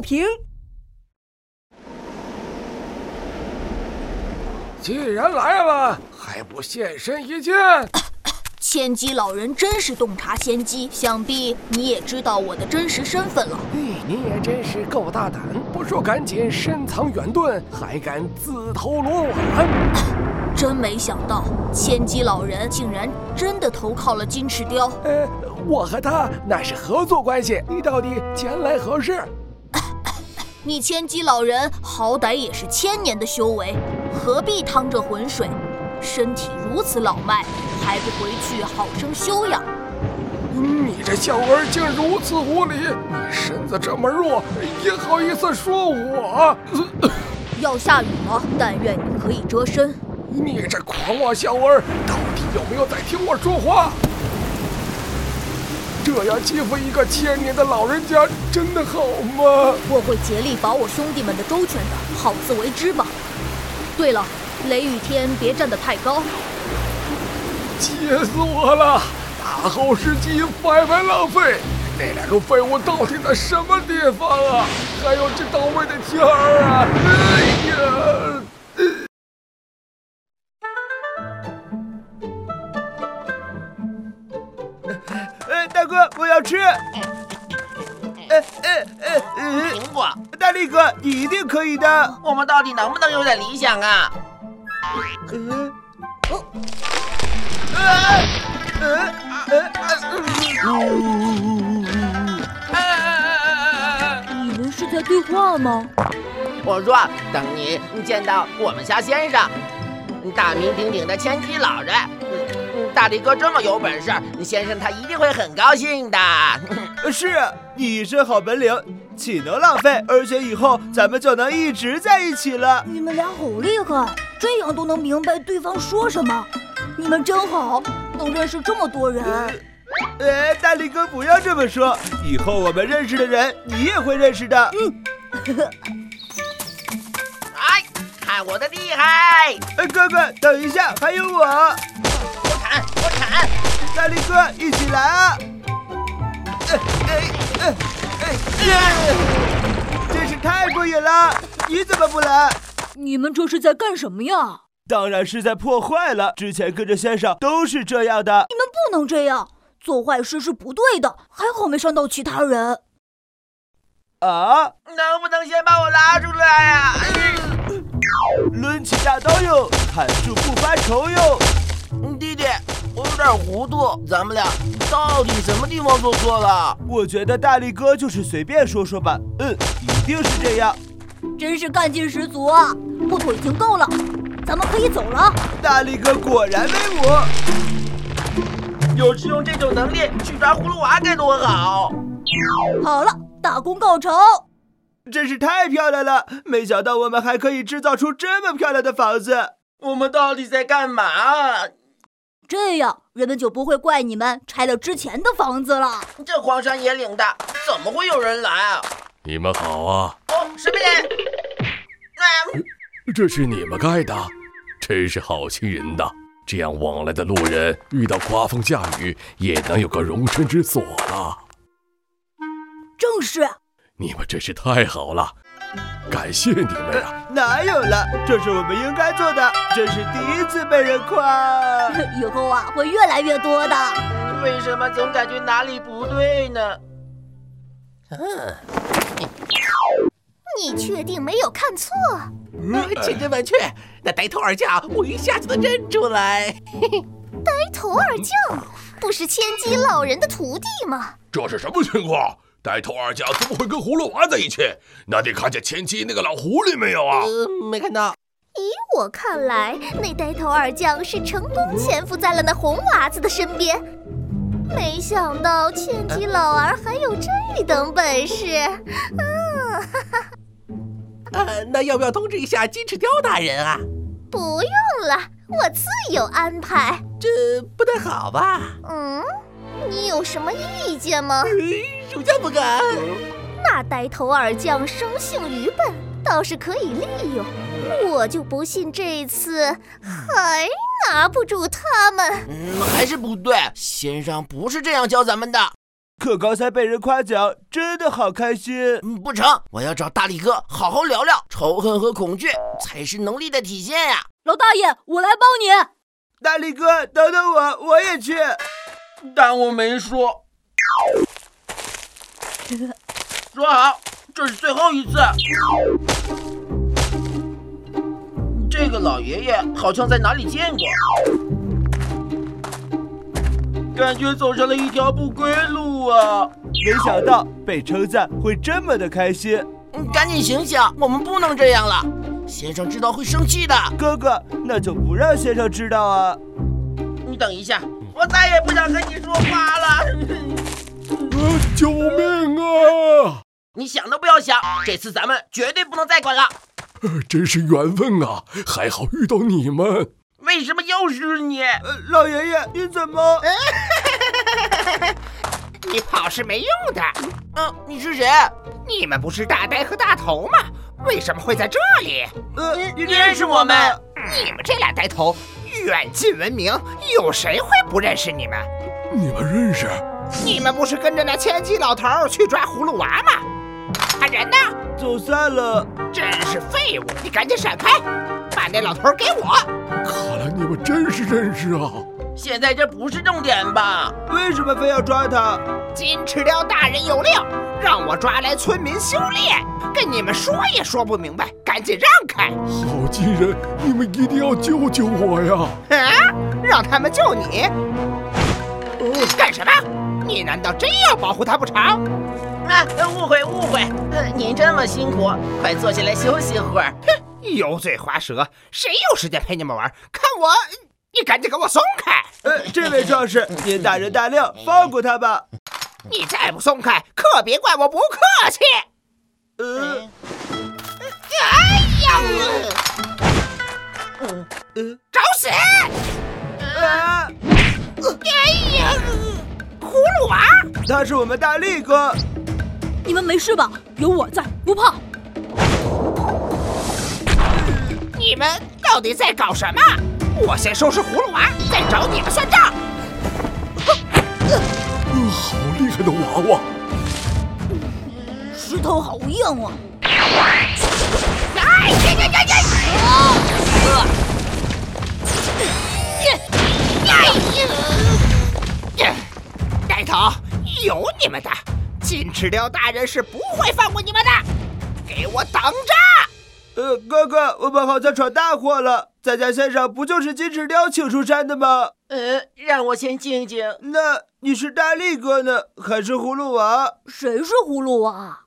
停。既然来了，还不现身一见？千机老人真是洞察先机，想必你也知道我的真实身份了。咦，你也真是够大胆，不说赶紧深藏远遁，还敢自投罗网。真没想到，千机老人竟然真的投靠了金翅雕。呃，我和他那是合作关系，你到底前来何事？你千机老人好歹也是千年的修为，何必趟这浑水？身体如此老迈，还不回去好生休养？你这小儿竟如此无礼！你身子这么弱，也好意思说我？要下雨了，但愿你可以遮身。你这狂妄小儿，到底有没有在听我说话？这样欺负一个千年的老人家，真的好吗？我会竭力保我兄弟们的周全的，好自为之吧。对了。雷雨天别站得太高，气死我了！大好时机白白浪费，那两个废物到底在什么地方啊？还有这倒霉的天儿啊！哎呀！哎，大哥，我要吃。哎哎哎！苹果，大力哥，你一定可以的。我们到底能不能有点理想啊？嗯，你们是在对话吗？我说，等你见到我们家先生，大名鼎鼎的千机老人，大力哥这么有本事，先生他一定会很高兴的。是，你一身好本领，岂能浪费？而且以后咱们就能一直在一起了。你们俩好厉害！这样都能明白对方说什么，你们真好，能认识这么多人。哎，大力哥不要这么说，以后我们认识的人，你也会认识的。嗯。哎，看我的厉害！哎，哥哥，等一下，还有我。我砍，我砍！大力哥，一起来啊！哎哎哎哎！真是太过瘾了，你怎么不来？你们这是在干什么呀？当然是在破坏了。之前跟着先生都是这样的。你们不能这样，做坏事是不对的。还好没伤到其他人。啊！能不能先把我拉出来呀？抡起大刀哟，砍树不发愁哟。弟弟，我有点糊涂，咱们俩到底什么地方做错了？我觉得大力哥就是随便说说吧。嗯，一定是这样。真是干劲十足啊！木头已经够了，咱们可以走了。大力哥果然威武，要是用这种能力去抓葫芦娃该多好！好了，大功告成，真是太漂亮了！没想到我们还可以制造出这么漂亮的房子。我们到底在干嘛？这样人们就不会怪你们拆了之前的房子了。这荒山野岭的，怎么会有人来啊？你们好啊！哦，什么人？这是你们盖的，真是好心人呐！这样往来的路人遇到刮风下雨也能有个容身之所了。正是，你们真是太好了，感谢你们呀！哪有了，这是我们应该做的，这是第一次被人夸。以后啊，会越来越多的。为什么总感觉哪里不对呢？嗯，你确定没有看错？千真万确，那呆头二将我一下子能认出来。呆头二将不是千机老人的徒弟吗？这是什么情况？呆头二将怎么会跟葫芦娃在一起？那你看见千机那个老狐狸没有啊？呃，没看到。以我看来，那呆头二将是成功潜伏在了那红娃子的身边。没想到千机老儿还有这等本事，啊，哈哈。呃，那要不要通知一下金翅雕大人啊？不用了，我自有安排。这不太好吧？嗯，你有什么意见吗？属下不敢。那呆头二将生性愚笨，倒是可以利用。我就不信这次还。拿不住他们，嗯，还是不对。先生不是这样教咱们的。可刚才被人夸奖，真的好开心。嗯，不成，我要找大力哥好好聊聊。仇恨和恐惧才是能力的体现呀！老大爷，我来帮你。大力哥，等等我，我也去。但我没说。说好，这是最后一次。这个老爷爷好像在哪里见过，感觉走上了一条不归路啊！没想到被称赞会这么的开心。赶紧醒醒，我们不能这样了，先生知道会生气的。哥哥，那就不让先生知道啊！你等一下，我再也不想跟你说话了。救命啊！你想都不要想，这次咱们绝对不能再管了。真是缘分啊！还好遇到你们。为什么又是你？呃，老爷爷，你怎么？你跑是没用的。嗯，你是谁？你们不是大呆和大头吗？为什么会在这里？呃，你认识我们？你们这俩呆头，远近闻名，有谁会不认识你们？你们认识？你们不是跟着那千机老头去抓葫芦娃吗？他人呢？走散了。真是废物！你赶紧闪开，把那老头给我。你们真是认识啊！现在这不是重点吧？为什么非要抓他？金翅雕大人有令，让我抓来村民修炼，跟你们说也说不明白，赶紧让开！好心人，你们一定要救救我呀！啊！让他们救你？干什么？你难道真要保护他不成？啊！误会误会！您这么辛苦，快坐下来休息会儿。哼！油嘴滑舌，谁有时间陪你们玩？看我！你赶紧给我松开！呃，这位壮士，您大人大量，放过他吧。你再不松开，可别怪我不客气。呃，哎呀！呃，找死！啊！哎呀！葫芦娃，他是我们大力哥。你们没事吧？有我在，不怕。你们到底在搞什么？我先收拾葫芦娃，再找你们算账。好厉害的娃娃！石头好硬啊！哎呀呀呀呀！啊！呀！带头，有你们的！金翅雕大人是不会放过你们的！给我等着！呃，哥哥，我们好像闯大祸了。在家先生不就是金翅雕请出山的吗？呃，让我先静静。那你是大力哥呢，还是葫芦娃？谁是葫芦娃？